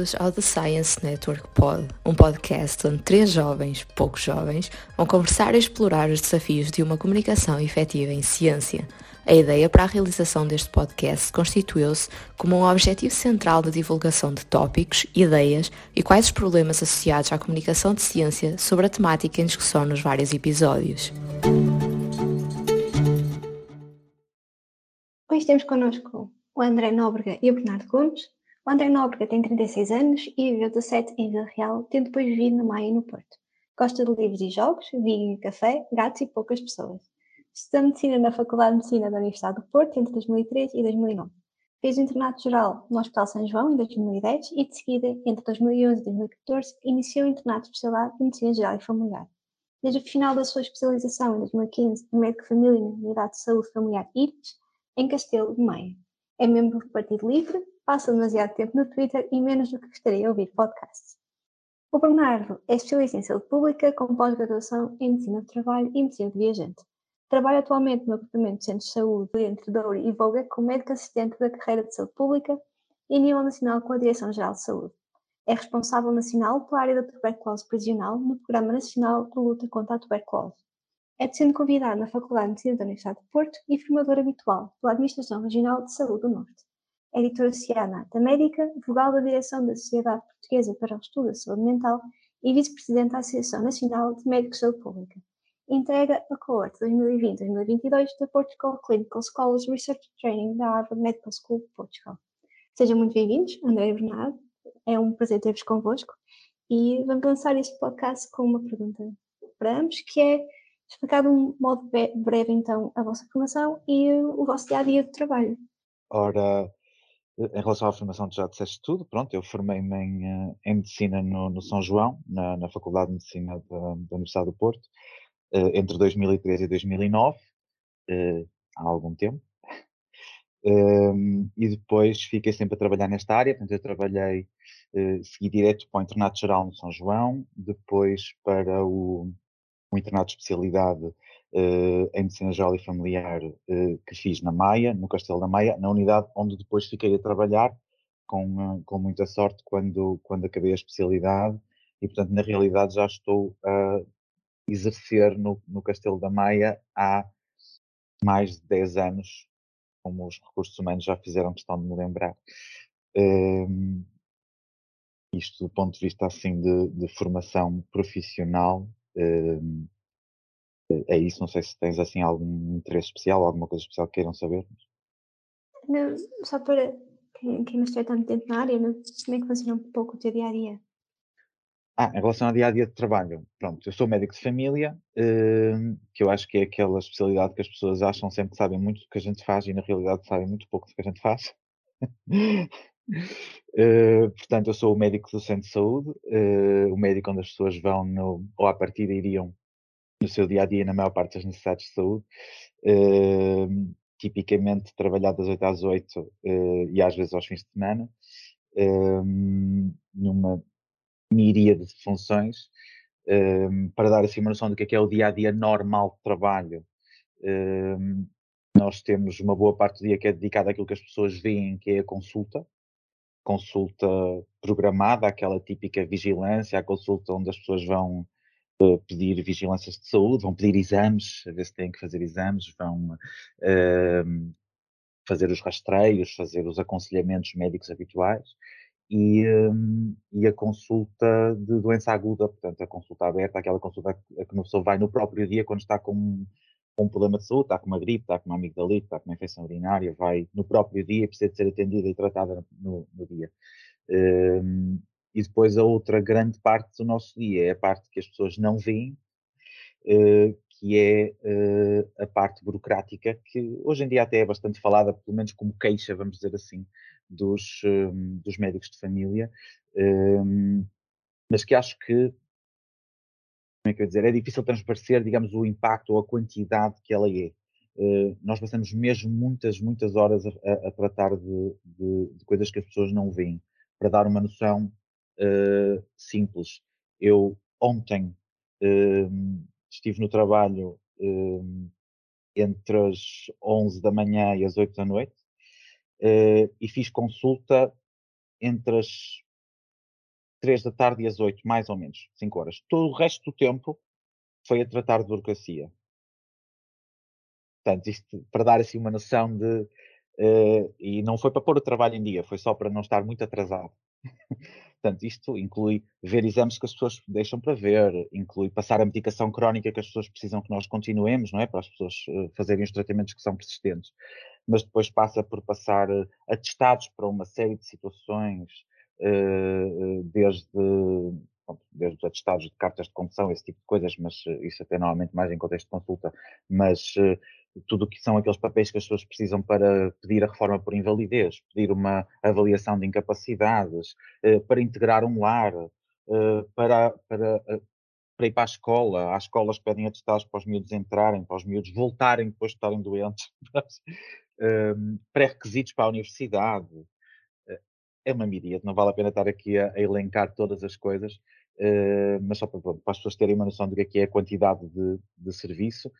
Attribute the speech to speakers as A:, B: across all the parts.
A: bem-vindos ao The Science Network Pod, um podcast onde três jovens, poucos jovens, vão conversar e explorar os desafios de uma comunicação efetiva em ciência. A ideia para a realização deste podcast constituiu-se como um objetivo central da divulgação de tópicos, ideias e quais os problemas associados à comunicação de ciência sobre a temática em discussão nos vários episódios.
B: Hoje temos connosco o André Nóbrega e o Bernardo Gomes. O André Nóbrega tem 36 anos e viveu 17 em Vila Real, tendo depois vivido na Maia e no Porto. Gosta de livros e jogos, vinho e café, gatos e poucas pessoas. Estudou Medicina na Faculdade de Medicina da Universidade do Porto entre 2003 e 2009. Fez o internato geral no Hospital São João em 2010 e, de seguida, entre 2011 e 2014, iniciou o internato de em Medicina Geral e Familiar. Desde o final da sua especialização em 2015 em Médico Família na Unidade de Saúde Familiar IRTS, em Castelo de Maia. É membro do Partido Livre, passa demasiado tempo no Twitter e menos do que gostaria de ouvir podcasts. O Bernardo é especialista em saúde pública com pós-graduação em medicina do trabalho e medicina de viajante. Trabalha atualmente no agrupamento de centros de saúde entre Douro e Voga como médico assistente da carreira de saúde pública e nível nacional com a Direção-Geral de Saúde. É responsável nacional pela área da tuberculose prisional no Programa Nacional de Luta contra a Tuberculose. É docente convidado na Faculdade de Medicina da Universidade de Porto e formador habitual pela Administração Regional de Saúde do Norte. Editora associada da Médica, vogal da direção da Sociedade Portuguesa para o Estudo da Saúde Mental e vice-presidente da Associação Nacional de Médicos de Saúde Pública. Integra a coorte 2020-2022 da Portugal Clinical Scholars Research Training da Harvard Medical School Portugal. Sejam muito bem-vindos, André e Bernardo. É um prazer ter-vos convosco e vamos lançar este podcast com uma pergunta para ambos, que é explicar de um modo breve então a vossa formação e o vosso dia a dia de trabalho.
C: Ora, em relação à formação, tu já disseste tudo. Pronto, eu formei-me em, eh, em, Medicina no, no, São João, na, na Faculdade de Medicina da, da, Universidade do Porto, eh, entre 2003 e 2009, eh, há algum tempo. Ehm, e depois fiquei sempre a trabalhar nesta área, portanto, eu trabalhei, segui direto para o Internato Geral no São João, depois para o um internato de especialidade uh, em medicina geral e familiar uh, que fiz na Maia, no Castelo da Maia, na unidade onde depois fiquei a trabalhar com, uh, com muita sorte quando, quando acabei a especialidade e, portanto, na realidade já estou a exercer no, no Castelo da Maia há mais de 10 anos, como os recursos humanos já fizeram questão de me lembrar. Ehm, isto do ponto de vista assim de, de formação profissional, é isso, não sei se tens assim algum interesse especial, alguma coisa especial que queiram saber.
B: Não, só para quem, quem não esteja tanto tempo na área, não, como é que funciona um pouco o teu dia a dia?
C: Ah, em relação ao dia a dia de trabalho, pronto, eu sou médico de família, que eu acho que é aquela especialidade que as pessoas acham sempre que sabem muito do que a gente faz e na realidade sabem muito pouco do que a gente faz. Uh, portanto, eu sou o médico do centro de saúde, uh, o médico onde as pessoas vão, no, ou à partida iriam no seu dia a dia, na maior parte das necessidades de saúde. Uh, tipicamente trabalhar das 8 às 8 e às vezes aos fins de semana, numa miríade de funções, para dar assim uma noção do que é, que é o dia a dia normal de trabalho. nós temos uma boa parte do dia que é dedicada àquilo que as pessoas veem, que é a consulta, consulta programada, aquela típica vigilância, a consulta onde as pessoas vão uh, pedir vigilâncias de saúde, vão pedir exames, a ver se têm que fazer exames, vão uh, fazer os rastreios, fazer os aconselhamentos médicos habituais. E, um, e, a consulta de doença aguda, portanto, a consulta aberta, aquela consulta que uma pessoa vai no próprio dia quando está com com um problema de saúde, está com uma gripe, está com uma amigdalite, está com uma infecção urinária, vai no próprio dia, precisa de ser atendida e tratada no, no dia. Um, e depois a outra grande parte do nosso dia é a parte que as pessoas não veem, uh, que é uh, a parte burocrática, que hoje em dia até é bastante falada, pelo menos como queixa, vamos dizer assim, dos, um, dos médicos de família, um, mas que acho que como é que eu dizer, é difícil transparecer, digamos, o impacto ou a quantidade que ela é. Uh, nós passamos mesmo muitas, muitas horas a, a tratar de, de, de, coisas que as pessoas não veem. Para dar uma noção uh, simples, eu ontem uh, estive no trabalho entre as 11 da manhã e as 8 da noite e fiz consulta entre as 3 da tarde e às 8, mais ou menos, 5 horas. Todo o resto do tempo foi a tratar de burocracia. Portanto, isto para dar assim uma noção de. Uh, e não foi para pôr o trabalho em dia, foi só para não estar muito atrasado. Portanto, isto inclui ver exames que as pessoas deixam para ver, inclui passar a medicação crónica que as pessoas precisam que nós continuemos, não é? Para as pessoas uh, fazerem os tratamentos que são persistentes. Mas depois passa por passar uh, atestados para uma série de situações, desde desde os atestados de cartas de condução, esse tipo de coisas, mas isso até normalmente mais em contexto de consulta, mas tudo o que são aqueles papéis que as pessoas precisam para pedir a reforma por invalidez, pedir uma avaliação de incapacidades, eh, para integrar um lar, eh, para, para, eh, para ir para a escola. Há escolas que pedem atestados para os miúdos entrarem, para os miúdos voltarem depois de estarem doentes, pré-requisitos para a universidade. É uma miríade, não vale a pena estar aqui a, a elencar todas as coisas, mas só para, para, as pessoas terem uma noção do que é, que é a quantidade de, de serviço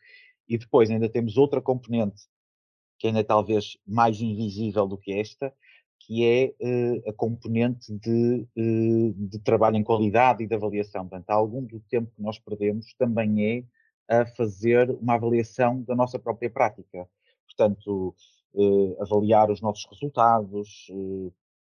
C: e depois ainda temos outra componente, que ainda é talvez mais invisível do que esta, que é uh, a componente de, uh, de, trabalho em qualidade e de avaliação. Portanto, algum do tempo que nós perdemos também é a fazer uma avaliação da nossa própria prática. Portanto, uh, avaliar os nossos resultados,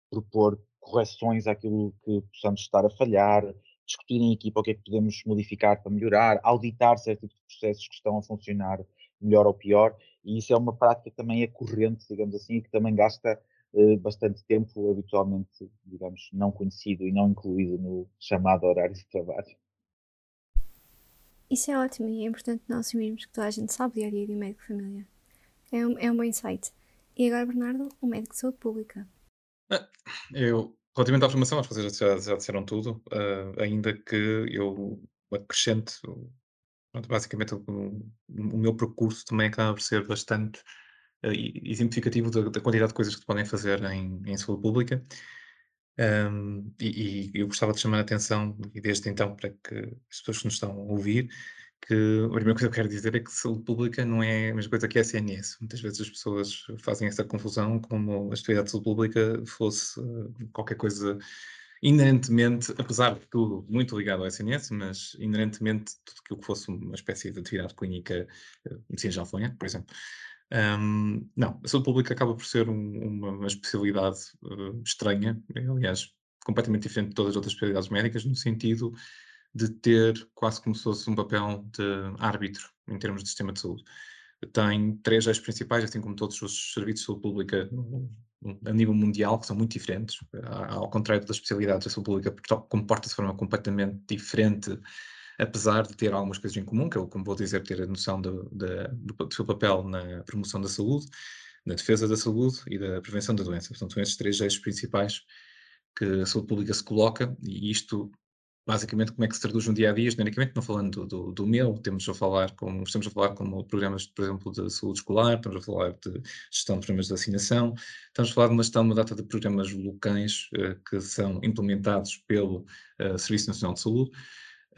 C: propor correções àquilo que possamos estar a falhar, discutir em equipa o que é que podemos modificar para melhorar, auditar certos tipos de processos que estão a funcionar melhor ou pior, e isso é uma prática que também é corrente, digamos assim, e que também gasta eh, bastante tempo, habitualmente, digamos, não conhecido e não incluído no chamado horário de trabalho.
B: Isso é ótimo e é importante não assumirmos que toda a gente sabe o a dia de um médico de família. É um, é um bom insight. E agora, Bernardo, um médico de saúde pública.
D: Eu Relativamente à formação, acho que vocês já, já disseram tudo, uh, ainda que eu acrescente, pronto, basicamente o, o, meu percurso também acaba por ser bastante uh, exemplificativo da, da, quantidade de coisas que podem fazer em, em saúde pública. Um, e, e, eu gostava de chamar a atenção, e desde então, para que as pessoas que nos estão a ouvir, que a primeira coisa que eu quero dizer é que saúde pública não é a mesma coisa que a SNS. Muitas vezes as pessoas fazem essa confusão como a atividade de saúde pública fosse eh, qualquer coisa inerentemente, apesar de tudo, muito ligado ao SNS, mas inerentemente tudo aquilo que fosse uma espécie de atividade clínica, eh, medicina já foi, por exemplo. Um, não, a saúde pública acaba por ser um, uma, uma, especialidade uh, estranha, aliás, completamente diferente de todas as outras especialidades médicas, no sentido de ter quase como se fosse um papel de árbitro em termos de sistema de saúde. Tem três eixos principais, assim como todos os serviços de saúde pública a nível mundial, que são muito diferentes. Ao contrário das especialidades, a saúde pública comporta-se de forma completamente diferente, apesar de ter algumas coisas em comum, que eu, como vou dizer, ter a noção do, do, do seu papel na promoção da saúde, na defesa da saúde e da prevenção da doença. Portanto, são esses três eixos principais que a saúde pública se coloca, e isto basicamente como é que se traduz no dia a dia, genericamente, não falando do, do, do meu, temos a falar como, estamos a falar como programas, por exemplo, de saúde escolar, estamos a falar de gestão de programas de vacinação, estamos a falar de uma gestão uma data de programas locais uh, que são implementados pelo uh, Serviço Nacional de Saúde,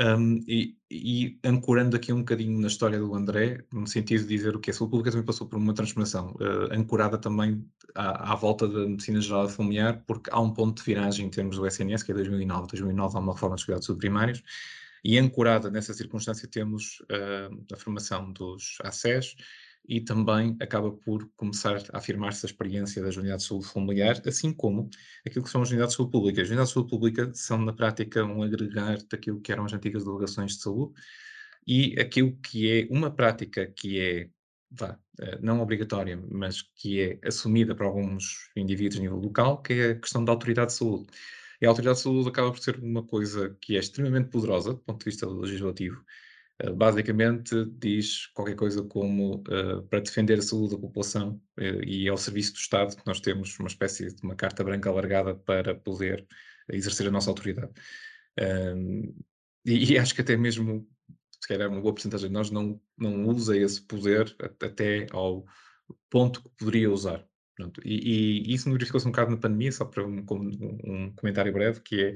D: um, e, e, ancorando aqui um bocadinho na história do André, no sentido de dizer o que a saúde pública também passou por uma transformação, uh, ancorada também à, à, volta da medicina geral familiar, porque há um ponto de viragem em termos do SNS, que é 2009. 2009 há uma reforma dos cuidados primários, e ancorada nessa circunstância temos uh, a formação dos ACES, e também acaba por começar a afirmar-se a experiência das unidades de saúde familiar, assim como aquilo que são as unidades de saúde pública. As unidades de saúde pública são, na prática, um agregar daquilo que eram as antigas delegações de saúde e aquilo que é uma prática que é, vá, eh, não obrigatória, mas que é assumida por alguns indivíduos a nível local, que é a questão da autoridade de saúde. E a autoridade de saúde acaba por ser uma coisa que é extremamente poderosa do ponto de vista legislativo, basicamente diz qualquer coisa como uh, para defender a saúde da população uh, e ao serviço do Estado, nós temos uma espécie de uma carta branca alargada para poder exercer a nossa autoridade. Um, e, e, acho que até mesmo, se calhar uma boa porcentagem de nós não, não usa esse poder até ao ponto que poderia usar. E, e, isso verificou-se um bocado na pandemia, só para um, um, um comentário breve, que é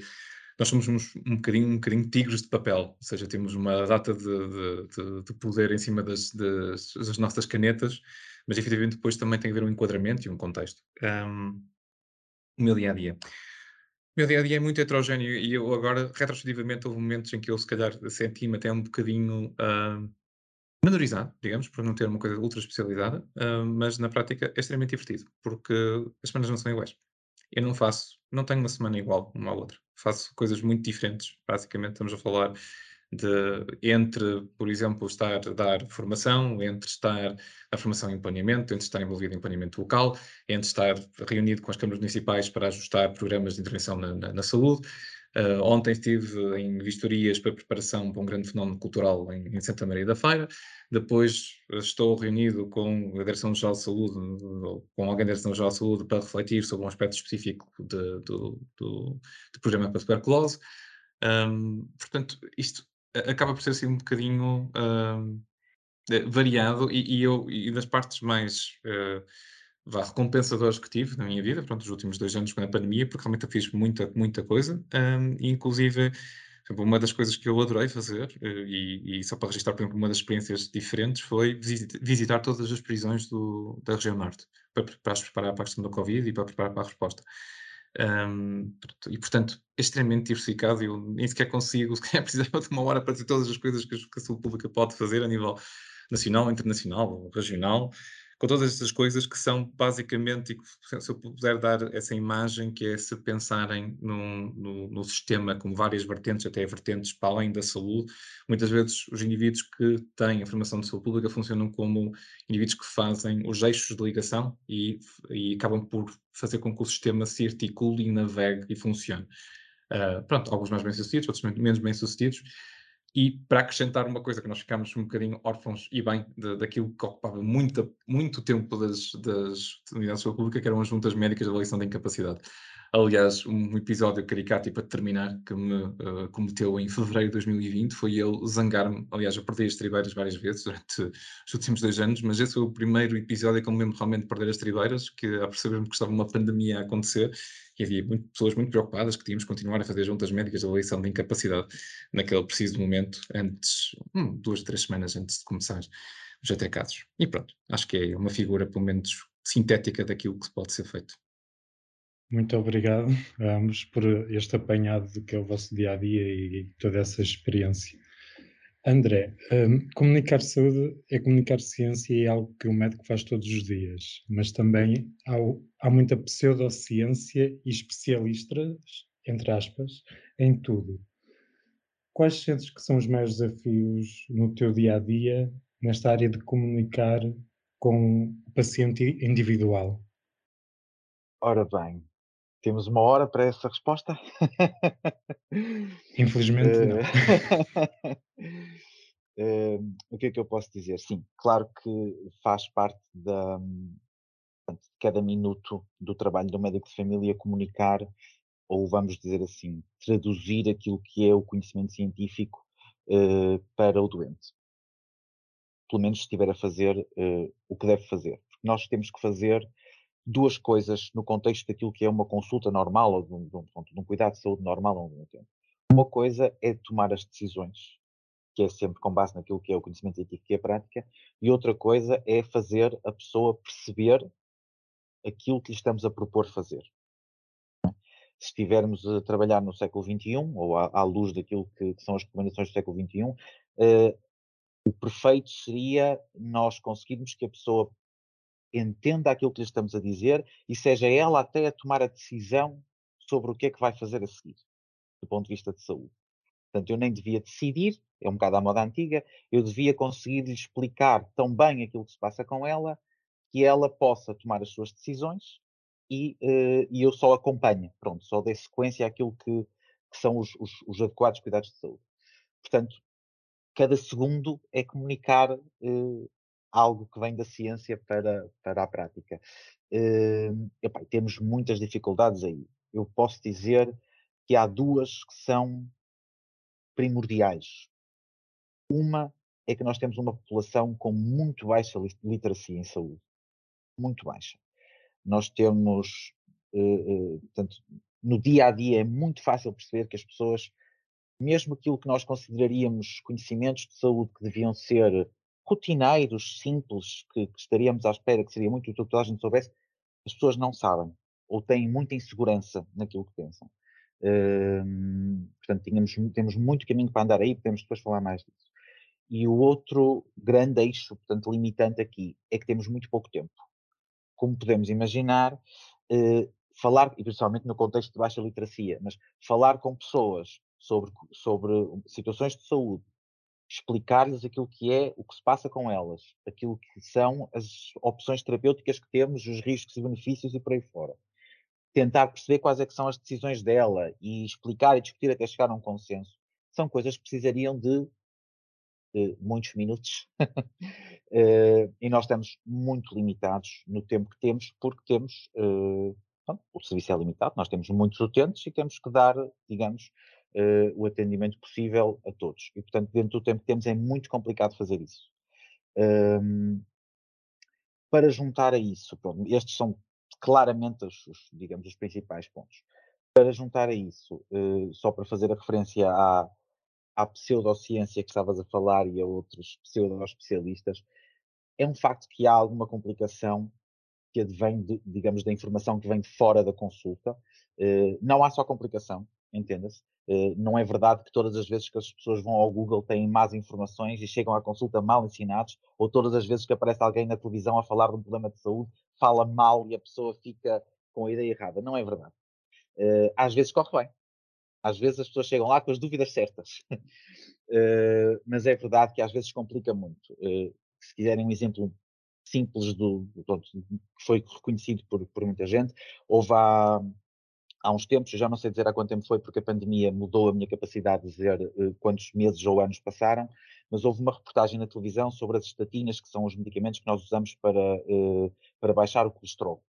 D: nós somos uns, um, bocadinho, um bocadinho tigres de papel, ou seja, temos uma data de, de, de poder em cima das, das, das, nossas canetas, mas efetivamente depois também tem que haver um enquadramento e um contexto. Um, o meu dia a dia. meu dia a dia é muito heterogéneo e eu agora, retrospectivamente, houve momentos em que eu, se calhar, senti-me até um bocadinho uh, menorizado, digamos, por não ter uma coisa ultra especializada, uh, mas na prática é extremamente divertido, porque as semanas não são iguais. Eu não faço, não tenho uma semana igual uma à outra. Faço coisas muito diferentes. Basicamente, estamos a falar de entre, por exemplo, estar a dar formação, entre estar a formação em planeamento, entre estar envolvido em planeamento local, entre estar reunido com as câmaras municipais para ajustar programas de intervenção na, na, na saúde. Uh, ontem estive em vistorias para preparação para um grande fenómeno cultural em, em Santa Maria da Feira. Depois estou reunido com a Direção-Geral de Saúde, com alguém da Direção-Geral de Saúde, para refletir sobre um aspecto específico de, do, do, do programa para tuberculose. Um, portanto, isto acaba por ser assim um bocadinho uh, variado e, e, eu, e das partes mais uh, vá, recompensadoras que tive na minha vida, pronto, os últimos dois anos com a pandemia, porque realmente eu fiz muita, muita coisa, um, inclusive uma das coisas que eu adorei fazer, eh, e, e, só para registrar, por exemplo, uma das experiências diferentes, foi visitar todas as prisões do, da região norte, para, para preparar para a questão da Covid e para preparar para a resposta. Um, e, portanto, é extremamente diversificado. Eu nem sequer consigo, se calhar precisava de uma hora para dizer todas as coisas que a saúde pública pode fazer a nível nacional, internacional, regional com todas estas coisas que são basicamente, e se eu puder dar essa imagem, que é se pensarem no, no, no, sistema como várias vertentes, até vertentes para além da saúde, muitas vezes os indivíduos que têm a formação de saúde pública funcionam como indivíduos que fazem os eixos de ligação e, e acabam por fazer com que o sistema se articule e navegue e funcione. Uh, pronto, alguns mais bem-sucedidos, outros menos bem-sucedidos, e para acrescentar uma coisa que nós ficámos um bocadinho órfãos e bem de, daquilo que ocupava muito, muito tempo das, das unidades de saúde pública, que eram as juntas médicas de avaliação da incapacidade. Aliás, um episódio caricato e para terminar que me uh, cometeu em fevereiro de 2020 foi ele zangar-me. Aliás, eu perdi as tribeiras várias vezes durante os últimos dois anos, mas esse foi o primeiro episódio que eu me lembro realmente de perder as tribeiras, que a perceber-me que estava uma pandemia a acontecer e havia muito, pessoas muito preocupadas que tínhamos que continuar a fazer juntas médicas de avaliação de incapacidade naquele preciso momento, antes, hum, duas, três semanas antes de começar os atacados. E pronto, acho que é uma figura, pelo menos, sintética daquilo que pode ser feito.
E: Muito obrigado a ambos por este apanhado do que é o vosso dia a dia e toda essa experiência. André, um, comunicar saúde é comunicar ciência e é algo que o médico faz todos os dias, mas também há, há muita pseudociência e especialistas, entre aspas, em tudo. Quais sentes que são os maiores desafios no teu dia a dia nesta área de comunicar com o paciente individual?
C: Ora bem, temos uma hora para essa resposta?
E: Infelizmente não.
C: Uh, o que é que eu posso dizer? Sim, claro que faz parte da, de cada minuto do trabalho do médico de família comunicar, ou vamos dizer assim, traduzir aquilo que é o conhecimento científico uh, para o doente. Pelo menos se estiver a fazer uh, o que deve fazer. Porque nós temos que fazer duas coisas no contexto daquilo que é uma consulta normal ou de um, de um, de um cuidado de saúde normal ao mesmo tempo. Uma coisa é tomar as decisões, que é sempre com base naquilo que é o conhecimento científico e a prática, e outra coisa é fazer a pessoa perceber aquilo que lhe estamos a propor fazer. Se estivermos a trabalhar no século XXI, ou à, à luz daquilo que, que, são as recomendações do século XXI, eh, o perfeito seria nós conseguirmos que a pessoa entenda aquilo que lhe estamos a dizer e seja ela até a tomar a decisão sobre o que é que vai fazer a seguir, do ponto de vista de saúde. Portanto, eu nem devia decidir, é um bocado à moda antiga, eu devia conseguir lhe explicar tão bem aquilo que se passa com ela que ela possa tomar as suas decisões e, uh, e eu só acompanho, pronto, só dê sequência àquilo que, que são os, os, os, adequados cuidados de saúde. Portanto, cada segundo é comunicar uh, algo que vem da ciência para, para a prática. Uh, epá, temos muitas dificuldades aí. Eu posso dizer que há duas que são primordiais. Uma é que nós temos uma população com muito baixa literacia em saúde. Muito baixa. Nós temos, uh, uh, portanto, no dia a dia é muito fácil perceber que as pessoas, mesmo aquilo que nós consideraríamos conhecimentos de saúde que deviam ser rotineiros, simples, que, que, estaríamos à espera que seria muito útil que toda a gente soubesse, as pessoas não sabem ou têm muita insegurança naquilo que pensam. Um, portanto, tínhamos, temos muito caminho para andar aí, podemos depois falar mais disso. E o outro grande eixo, portanto, limitante aqui, é que temos muito pouco tempo. Como podemos imaginar, eh, falar, e principalmente no contexto de baixa literacia, mas falar com pessoas sobre, sobre situações de saúde, explicar-lhes aquilo que é, o que se passa com elas, aquilo que são as opções terapêuticas que temos, os riscos e benefícios e por aí fora. Tentar perceber quais é que são as decisões dela e explicar e discutir até chegar a um consenso, são coisas que precisariam de muitos minutos eh, e nós estamos muito limitados no tempo que temos porque temos uh, o serviço é limitado, nós temos muitos utentes e temos que dar, digamos, uh, o atendimento possível a todos. E, portanto, dentro do tempo que temos é muito complicado fazer isso. Um, para juntar a isso, pronto, estes são claramente os, os, digamos, os principais pontos. Para juntar a isso, uh, só para fazer a referência à, à pseudociência que estavas a falar e a outros pseudo-especialistas, é um facto que há alguma complicação que advém, de, digamos, da informação que vem de fora da consulta. Uh, não há só complicação, entenda-se. Uh, não é verdade que todas as vezes que as pessoas vão ao Google têm más informações e chegam à consulta mal ensinados, ou todas as vezes que aparece alguém na televisão a falar de um problema de saúde, fala mal e a pessoa fica com a ideia errada. Não é verdade. Uh, às vezes corre bem. Às vezes as pessoas chegam lá com as dúvidas certas. uh, mas é verdade que às vezes complica muito. Se quiserem um exemplo simples do, do, que foi reconhecido por, por muita gente, houve há, há uns tempos, já não sei dizer há quanto tempo foi, porque a pandemia mudou a minha capacidade de dizer uh, quantos meses ou anos passaram, mas houve uma reportagem na televisão sobre as estatinas, que são os medicamentos que nós usamos para, para baixar o colesterol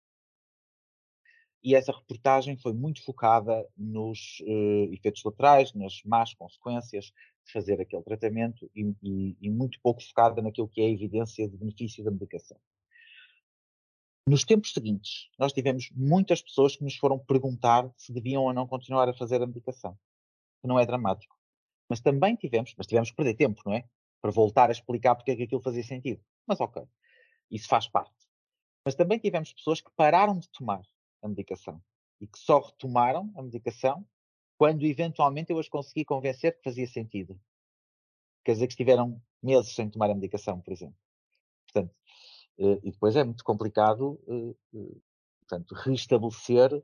C: e essa reportagem foi muito focada nos uh, efeitos laterais, nas más consequências de fazer aquele tratamento e, e, e, muito pouco focada naquilo que é a evidência de benefício da medicação. Nos tempos seguintes, nós tivemos muitas pessoas que nos foram perguntar se deviam ou não continuar a fazer a medicação, que não é dramático. Mas também tivemos, mas tivemos que perder tempo, não é? Para voltar a explicar porque é que aquilo fazia sentido. Mas ok, isso faz parte. Mas também tivemos pessoas que pararam de tomar a medicação e que só retomaram a medicação quando eventualmente eu as consegui convencer que fazia sentido. Quer dizer que estiveram meses sem tomar a medicação, por exemplo. Uh, e depois é muito complicado uh, uh, portanto, restabelecer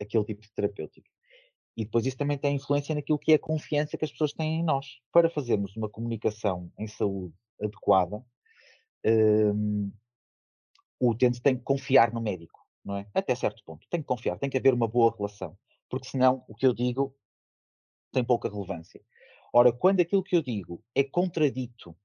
C: aquele tipo de terapêutico. E depois isso também tem influência naquilo que é a confiança que as pessoas têm em nós. Para fazermos uma comunicação em saúde adequada, o utente tem que confiar no médico não é? Até certo ponto. Tem que confiar, tem que haver uma boa relação, porque senão o que eu digo tem pouca relevância. Ora, quando aquilo que eu digo é contradito,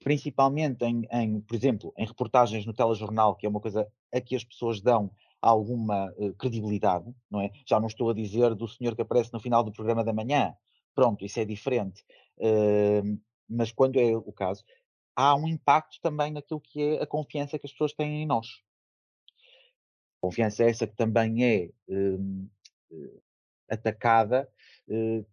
C: principalmente em, em por exemplo, em reportagens no telejornal, que é uma coisa a que as pessoas dão alguma uh, credibilidade, não é? Já não estou a dizer do senhor que aparece no final do programa da manhã, pronto, isso é diferente. Uh, mas quando é o caso, há um impacto também naquilo que é a confiança que as pessoas têm em nós. Confiança essa que também é hum, eh, atacada, eh,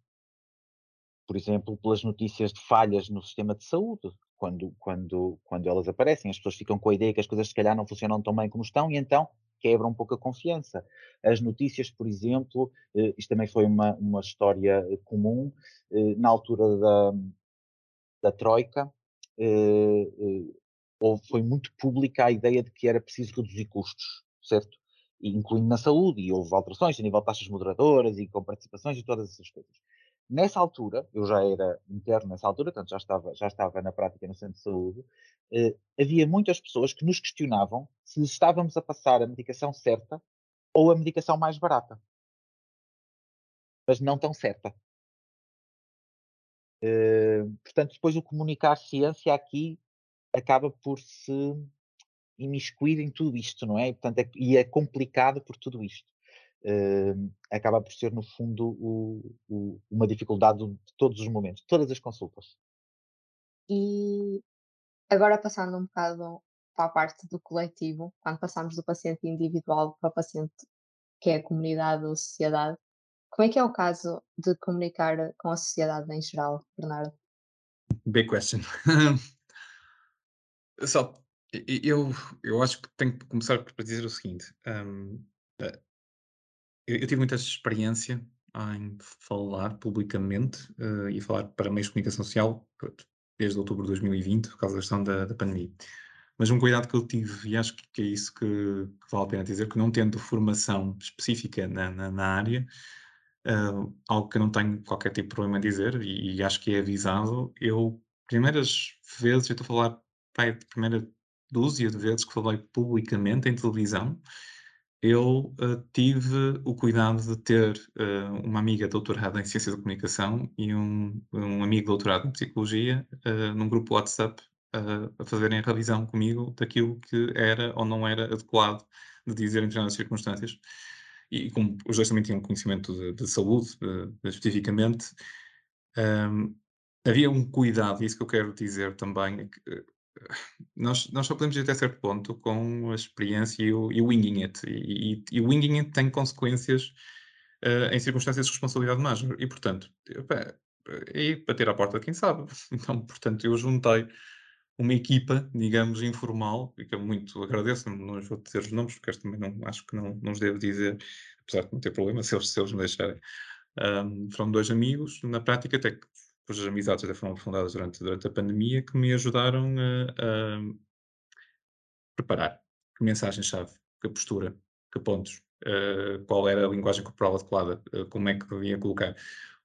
C: por exemplo, pelas notícias de falhas no sistema de saúde. Quando, quando, quando elas aparecem, as pessoas ficam com a ideia que as coisas se calhar não funcionam tão bem como estão e então quebram um pouco a confiança. As notícias, por exemplo, eh, isto também foi uma, uma história comum, na altura da, da Troika, foi muito pública a ideia de que era preciso reduzir custos certo? incluindo na saúde, e houve alterações a nível de taxas moderadoras e com participações e todas essas coisas. Nessa altura, eu já era interno nessa altura, portanto já estava, já estava na prática no centro de saúde, eh, havia muitas pessoas que nos questionavam se estávamos a passar a medicação certa ou a medicação mais barata. Mas não tão certa. Eh, portanto, depois o comunicar ciência aqui acaba por se imiscuído em tudo isto, não é? E, portanto, é, e é complicado por tudo isto. Uh, acaba por ser, no fundo, o, o, uma dificuldade de todos os momentos, de todas as consultas.
A: E agora passando um bocado para a parte do coletivo, quando passamos do paciente individual para o paciente que é a comunidade ou a sociedade, como é que é o caso de comunicar com a sociedade em geral, Bernardo?
D: Big question. Só eu, eu acho que tenho que começar por dizer o seguinte: um, eu, eu tive muita experiência em falar publicamente uh, e falar para meios de comunicação social desde outubro de 2020, por causa da questão da, da pandemia. Mas um cuidado que eu tive, e acho que é isso que, que vale a pena dizer, que não tendo formação específica na, na, na área, uh, algo que eu não tenho qualquer tipo de problema em dizer, e, e acho que é avisado, eu, primeiras vezes, eu estou a falar, pai, primeira dúzia de vezes que falei publicamente em televisão, eu uh, tive o cuidado de ter uh, uma amiga doutorada em Ciências da Comunicação e um, um amigo doutorado em Psicologia uh, num grupo WhatsApp a fazerem a revisão comigo daquilo que era ou não era adequado de dizer em determinadas circunstâncias. E como os dois também tinham conhecimento de, de saúde, especificamente, um, havia um cuidado, e isso que eu quero dizer também, é que nós, nós só podemos ir até certo ponto com a experiência e o, e o winging it. E, e, e, o winging it tem consequências uh, em circunstâncias de responsabilidade máxima. E, portanto, é bater à porta de quem sabe. Então, portanto, eu juntei uma equipa, digamos, informal, e que eu muito agradeço, não, não vou dizer os nomes, porque também não, acho que não, não os devo dizer, apesar de não ter problema, se eles, se eles me deixarem. Um, foram dois amigos, na prática até que as amizades até foram fundadas durante, durante a pandemia, que me ajudaram a, a preparar que mensagem-chave, que postura, que pontos, uh, qual era a linguagem corporal adequada, uh, como é que devia colocar.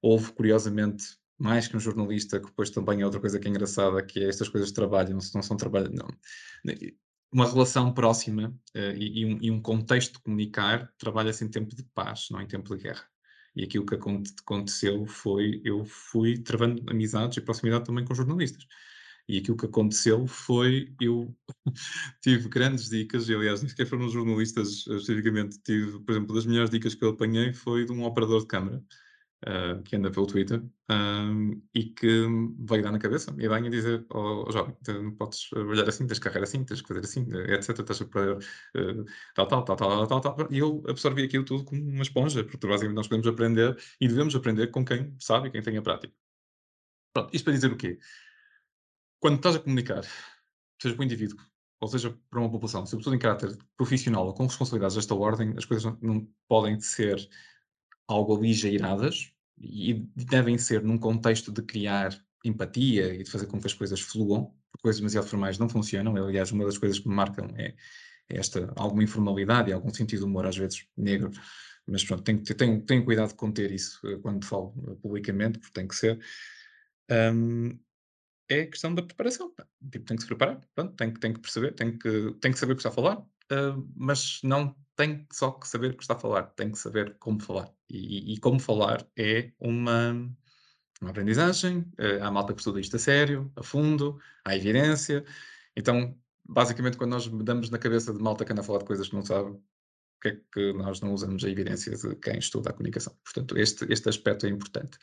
D: Houve, curiosamente, mais que um jornalista, que depois também é outra coisa que é engraçada, que é estas coisas de trabalho, não, não são trabalho, não. Uma relação próxima uh, e, e, um, e um contexto de comunicar trabalha-se em tempo de paz, não em tempo de guerra. E aquilo que aconteceu foi, eu fui travando amizades e proximidade também com jornalistas. E aquilo que aconteceu foi, eu tive grandes dicas, e aliás, nem sequer foram jornalistas especificamente, tive, por exemplo, das melhores dicas que eu apanhei foi de um operador de câmara, uh, que anda pelo Twitter, um, e que veio dar na cabeça e vem a dizer: oh, oh jovem, não podes olhar assim, tens que carregar assim, tens que fazer assim, etc. Estás a perder uh, tal, tal, tal, tal, tal, tal. E eu absorvi aquilo tudo como uma esponja, porque basicamente nós podemos aprender e devemos aprender com quem sabe e quem tem a prática. Pronto, isto para dizer o quê? Quando estás a comunicar, seja para um indivíduo, ou seja para uma população, sobretudo em caráter profissional ou com responsabilidades desta ordem, as coisas não, não podem ser algo aligeiradas e devem ser num contexto de criar empatia e de fazer com que as coisas fluam, porque coisas demasiado formais não funcionam. Aliás, uma das coisas que me marcam é, é esta alguma informalidade e algum sentido de humor, às vezes negro. Mas pronto, tenho, tenho, tenho cuidado de conter isso eh, quando falo eh, publicamente, porque tem que ser. Um, é questão da preparação. Tipo, tem que se preparar, pronto, tem, tem que perceber, tem que, tem que saber o que está a falar, uh, mas não tem só que saber o que está a falar, tem que saber como falar. E, e como falar é uma, uma aprendizagem, uh, há malta que estuda isto a sério, a fundo, há evidência. Então, basicamente, quando nós damos na cabeça de malta que anda a falar de coisas que não sabe, que é que nós não usamos a evidência de quem estuda a comunicação? Portanto, este, este aspecto é importante.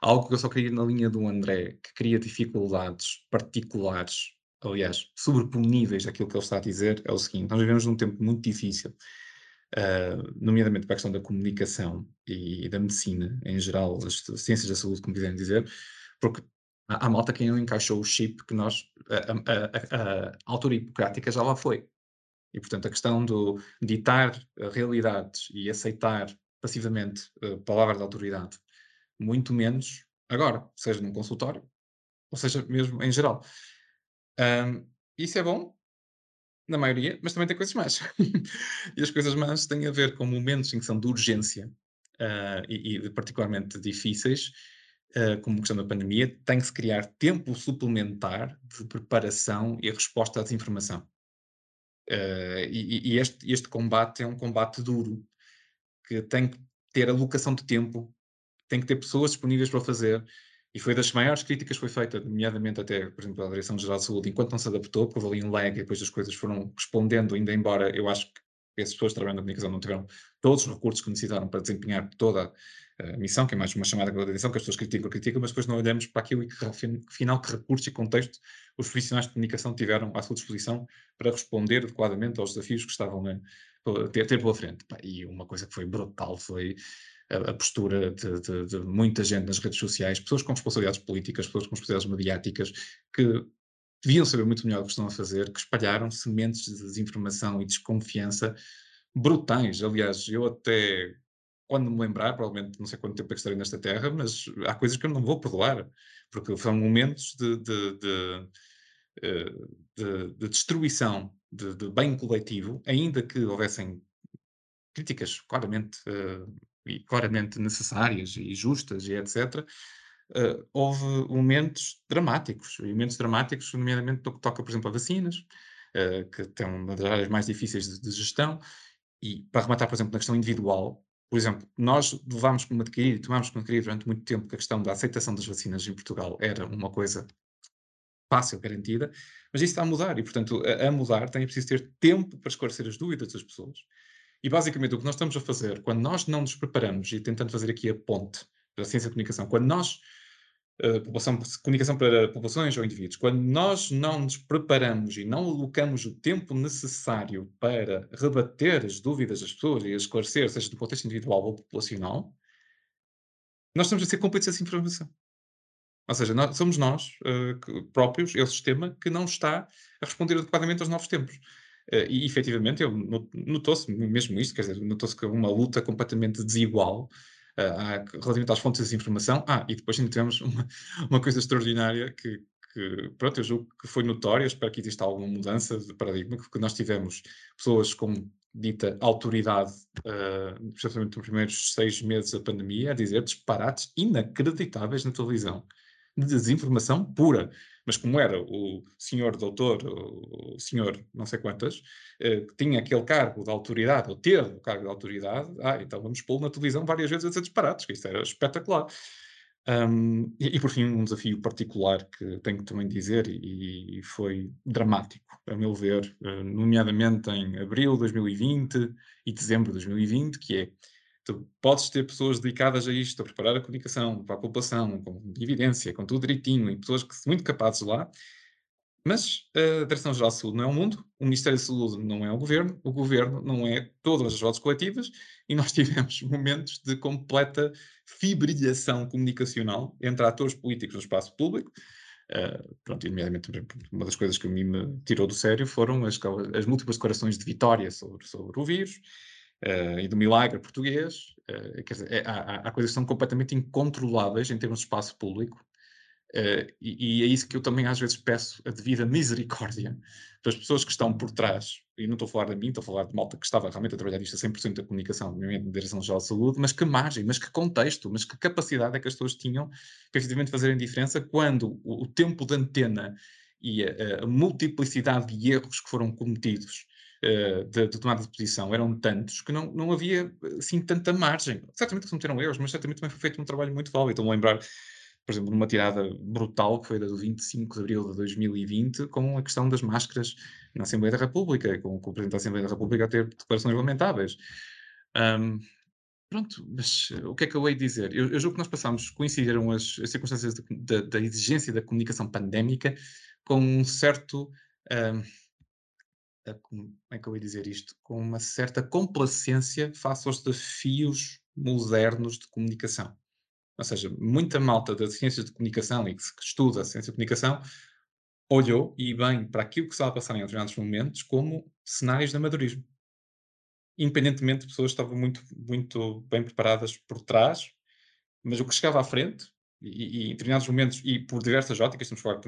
D: Algo que eu só queria na linha do André, que cria dificuldades particulares, aliás, sobreponíveis àquilo que ele está a dizer, é o seguinte: nós vivemos num tempo muito difícil, uh, nomeadamente para a questão da comunicação e, e da medicina, em geral, as ciências da saúde, como quiserem dizer, porque há, malta que não encaixou o chip que nós, a, a, a, a altura hipocrática já lá foi. E, portanto, a questão do ditar realidades e aceitar passivamente uh, palavras de autoridade, muito menos agora, seja num consultório, ou seja mesmo em geral. Um, isso é bom, na maioria, mas também tem coisas más. e as coisas más têm a ver com momentos em que são de urgência uh, e, e, particularmente difíceis, uh, como a questão da pandemia, tem que se criar tempo suplementar de preparação e resposta à desinformação. Uh, e, e este, este, combate é um combate duro, que tem que ter alocação de tempo, tem que ter pessoas disponíveis para fazer, e foi das maiores críticas que foi feita, nomeadamente até, por exemplo, a Direção-Geral de Saúde, enquanto não se adaptou, porque houve ali um lag e depois as coisas foram respondendo, ainda embora eu acho que as pessoas trabalhando na comunicação não tiveram todos os recursos que necessitaram para desempenhar toda a missão, que é mais uma chamada de atenção, que as pessoas criticam, criticam, mas depois não olhamos para aquilo e que, afinal, que recursos e contexto os profissionais de comunicação tiveram à sua disposição para responder adequadamente aos desafios que estavam a ter pela frente. E uma coisa que foi brutal foi a, postura de, de, de, muita gente nas redes sociais, pessoas com responsabilidades políticas, pessoas com responsabilidades mediáticas, que deviam saber muito melhor o que estão a fazer, que espalharam sementes de desinformação e desconfiança brutais. Aliás, eu até quando me lembrar, provavelmente não sei quanto tempo é que estarei nesta terra, mas há coisas que eu não vou perdoar, porque são momentos de, de, de, eh, de, de destruição de, de, bem coletivo, ainda que houvessem críticas claramente, uh, e claramente necessárias e justas e etc., uh, eh, houve momentos dramáticos, momentos dramáticos, nomeadamente no que toca, por exemplo, a vacinas, uh, que tem uma das áreas mais difíceis de, de gestão, e para rematar, por exemplo, na questão individual, por exemplo, nós levámos como adquirido, tomámos como adquirido durante muito tempo que a questão da aceitação das vacinas em Portugal era uma coisa fácil, garantida, mas isso está a mudar e, portanto, a, a mudar tem preciso ter tempo para esclarecer as dúvidas das pessoas. E, basicamente, o que nós estamos a fazer, quando nós não nos preparamos e tentando fazer aqui a ponte da ciência da comunicação, quando nós Uh, população, comunicação para populações ou indivíduos. Quando nós não nos preparamos e não alocamos o tempo necessário para rebater as dúvidas das pessoas e esclarecer, seja do contexto individual ou populacional, nós estamos a ser cúmplices dessa informação. Ou seja, nós, somos nós uh, próprios, é o sistema, que não está a responder adequadamente aos novos tempos. Uh, e efetivamente, notou-se mesmo isto, quer dizer, notou-se que uma luta completamente desigual uh, relativamente às fontes de informação. Ah, e depois ainda tivemos uma, uma coisa extraordinária que, que, pronto, eu julgo que foi notória, espero que exista alguma mudança de paradigma, que nós tivemos pessoas com dita autoridade, uh, especialmente nos primeiros seis meses da pandemia, a dizer disparates inacreditáveis na televisão, de desinformação pura mas como era o senhor doutor, o senhor não sei quantas, eh, que tinha aquele cargo de autoridade, ou teve o cargo de autoridade, ah, então vamos pô-lo na televisão várias vezes a dizer disparates, que isso era espetacular. Um, e, e, por fim, um desafio particular que tenho que também dizer, e, e foi dramático, a meu ver, uh, nomeadamente em abril de 2020 e dezembro de 2020, que é Tu podes ter pessoas dedicadas a isto, a preparar a comunicação para a população, com evidência, com tudo direitinho, e pessoas que são muito capazes lá, mas a Direção-Geral de Saúde não é o mundo, o Ministério da Saúde não é o Governo, o Governo não é todas as vozes coletivas, e nós tivemos momentos de completa fibrilhação comunicacional entre atores políticos no espaço público, Uh, pronto, nomeadamente, uma das coisas que a mim me tirou do sério foram as, as múltiplas declarações de vitória sobre, sobre o vírus, uh, e do milagre português. Uh, quer dizer, é, há, há, coisas que são completamente incontroláveis em termos de espaço público. Uh, e, e, é isso que eu também às vezes peço a devida misericórdia para as pessoas que estão por trás, e não estou a falar de mim, estou a falar de malta que estava realmente a trabalhar isto a 100% da comunicação, nomeadamente da Direção-Geral de Saúde, mas que margem, mas que contexto, mas que capacidade é que as pessoas tinham para efetivamente fazerem diferença quando o, o tempo de antena e a, a multiplicidade de erros que foram cometidos uh, de, de, tomada de posição eram tantos que não, não havia assim tanta margem. Certamente que se meteram erros, mas certamente também foi feito um trabalho muito válido. Estou-me a lembrar, por exemplo, numa tirada brutal que foi da do 25 de abril de 2020, com a questão das máscaras na Assembleia da República, com, com o Presidente da Assembleia da República a ter declarações lamentáveis. Um, Pronto, mas o que é que eu hei dizer? Eu, eu julgo que nós passámos, coincidiram as, as circunstâncias da exigência da comunicação pandémica com um certo um, a, como é que eu ia dizer isto? Com uma certa complacência face aos desafios modernos de comunicação. Ou seja, muita malta das ciências de comunicação e que estuda a ciência de comunicação olhou e bem para aquilo que estava a passar em determinados momentos como cenários de amadorismo. Independentemente de pessoas estavam muito, muito bem preparadas por trás, mas o que chegava à frente, e, e, em determinados momentos, e por diversas óticas, estamos a falar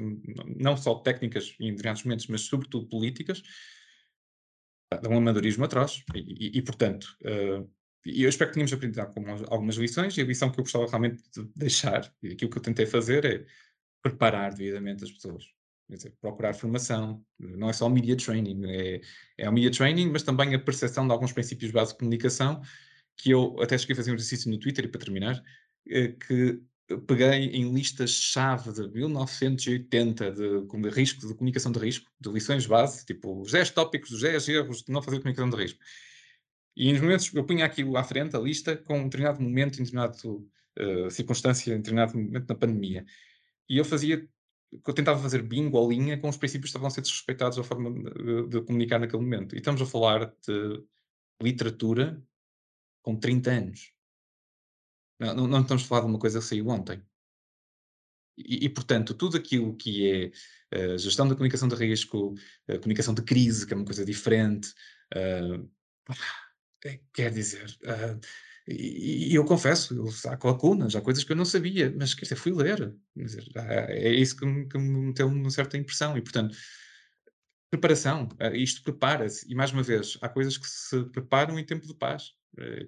D: não só técnicas em determinados momentos, mas sobretudo políticas, de um amadorismo atroz. E, e, e portanto, uh, eu espero que tenhamos aprendido algumas, algumas lições, e a lição que eu gostava realmente de deixar, e aquilo que eu tentei fazer é preparar devidamente as pessoas. Quer dizer, procurar formação, não é só media training, é, é o media training, mas também a percepção de alguns princípios básicos de comunicação, que eu até cheguei a fazer um exercício no Twitter, e para terminar, eh, peguei em listas-chave de 1980 de, risco, de comunicação de risco, de lições base, tipo os 10 tópicos, os 10 erros de não fazer comunicação de risco. E nos momentos eu punha aquilo à frente, a lista, com um determinado momento, em determinado uh, circunstância, em determinado momento na pandemia. E eu fazia, eu tentava fazer bingo ou linha com os princípios que estavam a ser desrespeitados a forma de, de comunicar naquele momento. E estamos a falar de literatura com 30 anos não, não, estamos a falar de uma coisa que saiu ontem. E, e, portanto, tudo aquilo que é uh, gestão da comunicação de risco, uh, comunicação de crise, que é uma coisa diferente, uh, quer dizer, E, eu confesso, eu saco lacunas, há coisas que eu não sabia, mas quer dizer, fui ler. Dizer, é isso que me, que me uma certa impressão. E, portanto, preparação, isto prepara-se. E, mais uma vez, há coisas que se preparam em tempo de paz,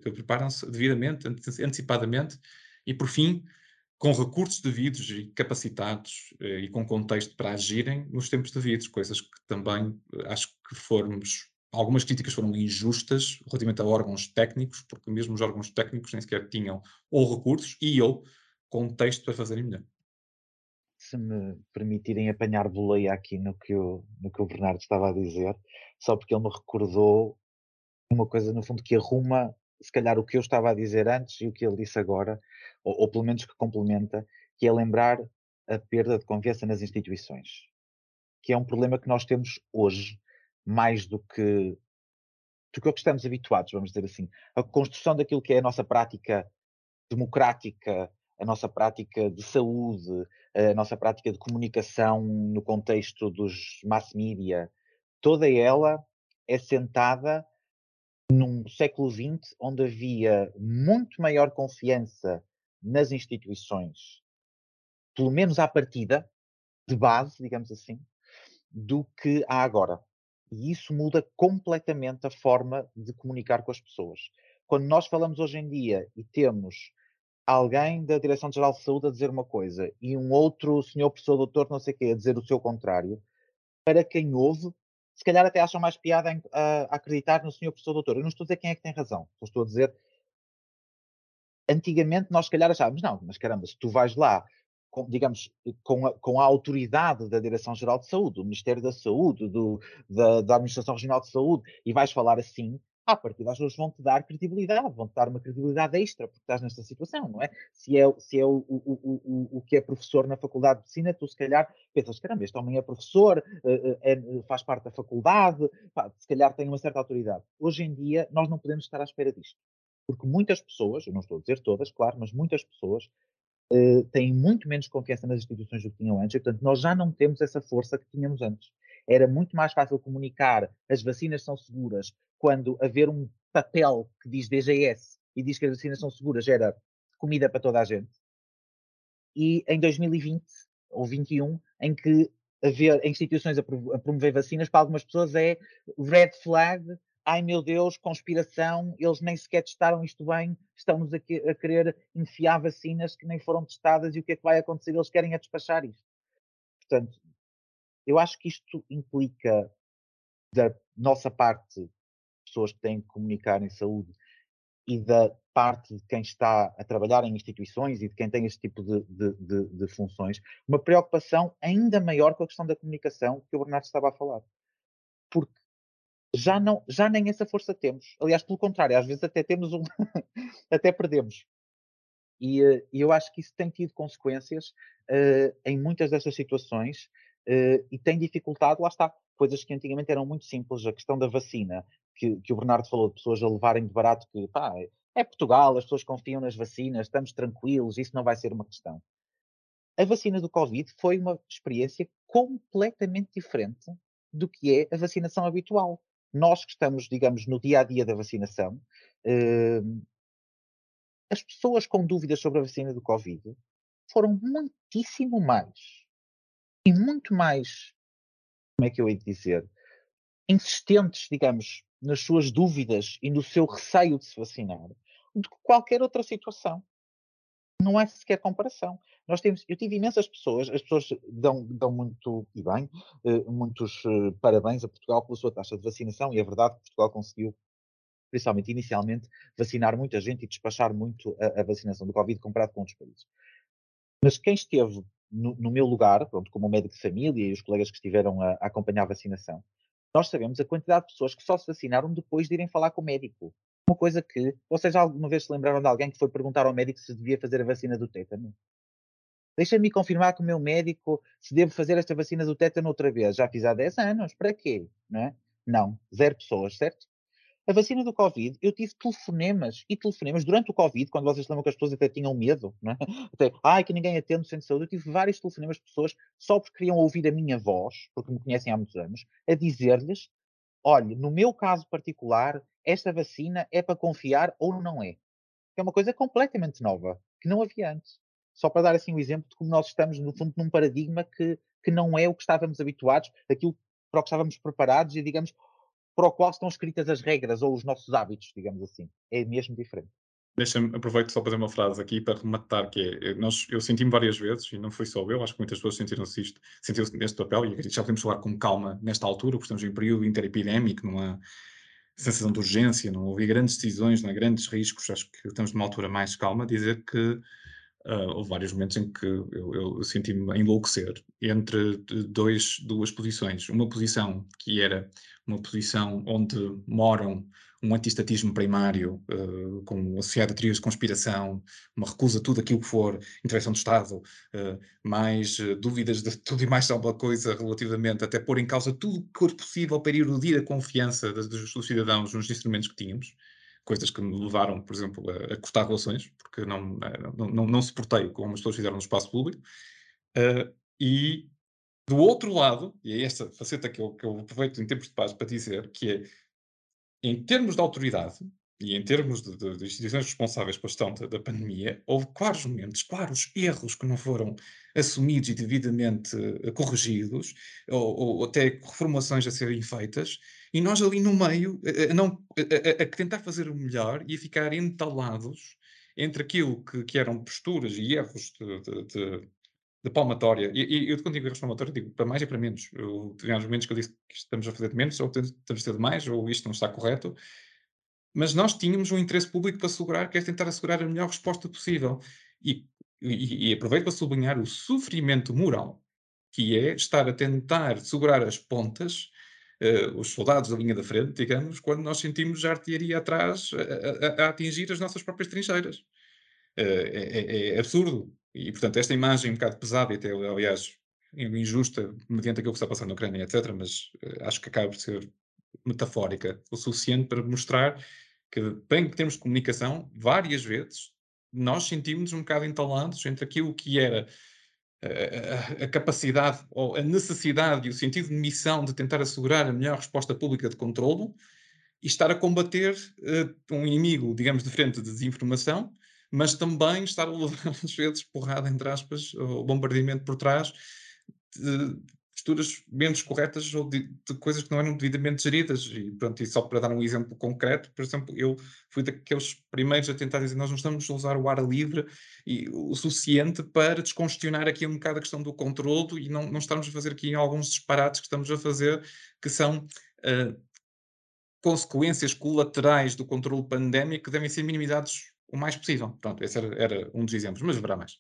D: que preparam-se devidamente, antecipadamente, e, por fim, com recursos devidos e capacitados eh, e com contexto para agirem nos tempos devidos, coisas que também acho que formos algumas críticas foram injustas relativamente a órgãos técnicos, porque mesmo os órgãos técnicos nem sequer tinham ou recursos e ou contexto para fazerem melhor.
C: Se me permitirem apanhar boleia aqui no que, o, no que o Bernardo estava a dizer, só porque ele me recordou uma coisa, no fundo, que arruma, se calhar, o que eu estava a dizer antes e o que ele disse agora, ou, ou pelo menos que complementa, que é lembrar a perda de confiança nas instituições, que é um problema que nós temos hoje, mais do que do que o que estamos habituados, vamos dizer assim. A construção daquilo que é a nossa prática democrática, a nossa prática de saúde, a nossa prática de comunicação no contexto dos mass media, toda ela é sentada num século XX onde havia muito maior confiança nas instituições, pelo menos à partida, de base, digamos assim, do que há agora. E isso muda completamente a forma de comunicar com as pessoas. Quando nós falamos hoje em dia e temos alguém da Direção-Geral de Saúde a dizer uma coisa e um outro senhor professor doutor não sei o quê a dizer o seu contrário, para quem ouve, se calhar até acham mais piada a, a, acreditar no senhor professor doutor. Eu não estou a dizer quem é que tem razão, estou a dizer antigamente nós se calhar achávamos, não, mas caramba, se tu vais lá com, digamos, com a, com a, autoridade da Direção-Geral de Saúde, do Ministério da Saúde, do, da, da, Administração Regional de Saúde, e vais falar assim, a partir das pessoas vão-te dar credibilidade, vão-te dar uma credibilidade extra, porque estás nesta situação, não é? Se é, se é o, o, o, o, que é professor na Faculdade de Medicina, tu se calhar pensas, caramba, este homem é professor, eh, eh, é, faz parte da faculdade, se calhar tem uma certa autoridade. Hoje em dia, nós não podemos estar à espera disto. Porque muitas pessoas, eu não estou a dizer todas, claro, mas muitas pessoas uh, têm muito menos confiança nas instituições do que tinham antes, e, portanto, nós já não temos essa força que tínhamos antes. Era muito mais fácil comunicar as vacinas são seguras quando haver um papel que diz DGS e diz que as vacinas são seguras era comida para toda a gente. E em 2020 ou 21, em que haver instituições a promover vacinas para algumas pessoas é red flag ai meu Deus, conspiração, eles nem sequer testaram isto bem, estão-nos a, a, querer enfiar vacinas que nem foram testadas e o que é que vai acontecer? Eles querem a despachar isto. Portanto, eu acho que isto implica da nossa parte, pessoas que têm que comunicar em saúde, e da parte de quem está a trabalhar em instituições e de quem tem este tipo de, de, de, de funções, uma preocupação ainda maior com a questão da comunicação que o Bernardo estava a falar. Porque já, não, já nem essa força temos. Aliás, pelo contrário, às vezes até temos um. até perdemos. E, uh, eu acho que isso tem tido consequências uh, em muitas destas situações uh, e tem dificultado, lá está, coisas que antigamente eram muito simples. A questão da vacina, que, que o Bernardo falou, de pessoas a levarem de barato que pá, é Portugal, as pessoas confiam nas vacinas, estamos tranquilos, isso não vai ser uma questão. A vacina do Covid foi uma experiência completamente diferente do que é a vacinação habitual nós que estamos, digamos, no dia a dia da vacinação, uh, as pessoas com dúvidas sobre a vacina do Covid foram muitíssimo mais e muito mais, como é que eu hei de dizer, insistentes, digamos, nas suas dúvidas e no seu receio de se vacinar do que qualquer outra situação não há sequer comparação. Nós temos, eu tive imensas pessoas, as pessoas dão, dão muito, e bem, uh, muitos uh, parabéns a Portugal pela sua taxa de vacinação, e é verdade que Portugal conseguiu, principalmente inicialmente, vacinar muita gente e despachar muito a, a vacinação do Covid comparado com outros países. Mas quem esteve no, no, meu lugar, pronto, como médico de família e os colegas que estiveram a, a acompanhar a vacinação, nós sabemos a quantidade de pessoas que só se vacinaram depois de irem falar com o médico uma coisa que vocês alguma vez se lembraram de alguém que foi perguntar ao médico se devia fazer a vacina do tétano? Deixa-me confirmar com o meu médico se devo fazer esta vacina do tétano outra vez. Já fiz há 10 anos, para quê? Não, é? não, zero pessoas, certo? A vacina do Covid, eu tive telefonemas e telefonemas durante o Covid, quando vocês lembram que as pessoas até tinham medo, não é? até, ai, que ninguém atende no centro de saúde. Eu tive vários telefonemas de pessoas só porque queriam ouvir a minha voz, porque me conhecem há muitos anos, a dizer-lhes: olha, no meu caso particular, esta vacina é para confiar ou não é? é uma coisa completamente nova, que não havia antes. Só para dar assim um exemplo de como nós estamos, no fundo, num paradigma que, que não é o que estávamos habituados, aquilo para o que estávamos preparados e, digamos, para o qual estão escritas as regras ou os nossos hábitos, digamos assim. É mesmo diferente.
D: Deixa-me, aproveito só para fazer uma frase aqui para rematar, que é, nós, eu senti-me várias vezes, e não foi só eu, acho que muitas pessoas sentiram-se isto, sentiram-se neste papel, e já podemos falar com calma nesta altura, porque estamos em período interepidémico, numa sensação de urgência, não houve grandes decisões, não há grandes riscos, acho que estamos numa altura mais calma, dizer que Uh, houve vários momentos em que eu, eu senti-me a enlouquecer entre dois, duas posições. Uma posição que era uma posição onde moram um antistatismo primário, uh, com associado a teorias de conspiração, uma recusa de tudo aquilo que for intervenção do Estado, uh, mais uh, dúvidas de tudo e mais alguma coisa relativamente, até pôr em causa tudo o que for possível para erudir a confiança dos, dos cidadãos nos instrumentos que tínhamos coisas que me levaram, por exemplo, a, a cortar relações, porque não, não, não, não suportei como as pessoas fizeram no espaço público. Uh, e do outro lado, e é esta faceta que eu, que eu aproveito em tempos de paz para dizer, que é, em termos de autoridade, e em termos de, de, de instituições responsáveis pela gestão da, da, pandemia, houve claros momentos, claros erros que não foram assumidos e devidamente uh, corrigidos, ou, ou, até reformulações a serem feitas, e nós ali no meio, a, a não, a, a, tentar fazer o melhor e a ficar entalados entre aquilo que, que eram posturas e erros de, de, de, de palmatória. E, e, eu, quando digo erros de palmatória, digo para mais e para menos. Tinha momentos que eu disse que estamos a fazer de menos, ou estamos a fazer de mais, ou isto não está correto mas nós tínhamos um interesse público para assegurar, que é tentar assegurar a melhor resposta possível. E, e, e aproveito para sublinhar o sofrimento moral, que é estar a tentar segurar as pontas, uh, os soldados da linha da frente, digamos, quando nós sentimos a artilharia atrás a, a, a atingir as nossas próprias trincheiras. Uh, é, é, é, absurdo. E, portanto, esta imagem um bocado pesada e até, aliás, injusta, mediante aquilo que está passando na Ucrânia, etc., mas uh, acho que acaba por ser metafórica o suficiente para mostrar que, bem que temos comunicação, várias vezes nós sentimos um bocado entalados entre aquilo que era a, capacidade ou a necessidade e o sentido de missão de tentar assegurar a melhor resposta pública de controlo e estar a combater uh, um inimigo, digamos, de frente de desinformação, mas também estar a levar, às vezes, porrada, entre aspas, o bombardeamento por trás, de, posturas menos corretas ou de, de, coisas que não eram devidamente geridas. E, pronto, e só para dar um exemplo concreto, por exemplo, eu fui daqueles primeiros a tentar dizer nós não estamos a usar o ar livre e, o suficiente para descongestionar aqui um bocado a questão do controlo e não, não estamos a fazer aqui alguns disparates que estamos a fazer que são uh, consequências colaterais do controle pandémico que devem ser minimizados o mais possível. Pronto, esse era, era um dos exemplos, mas haverá mais.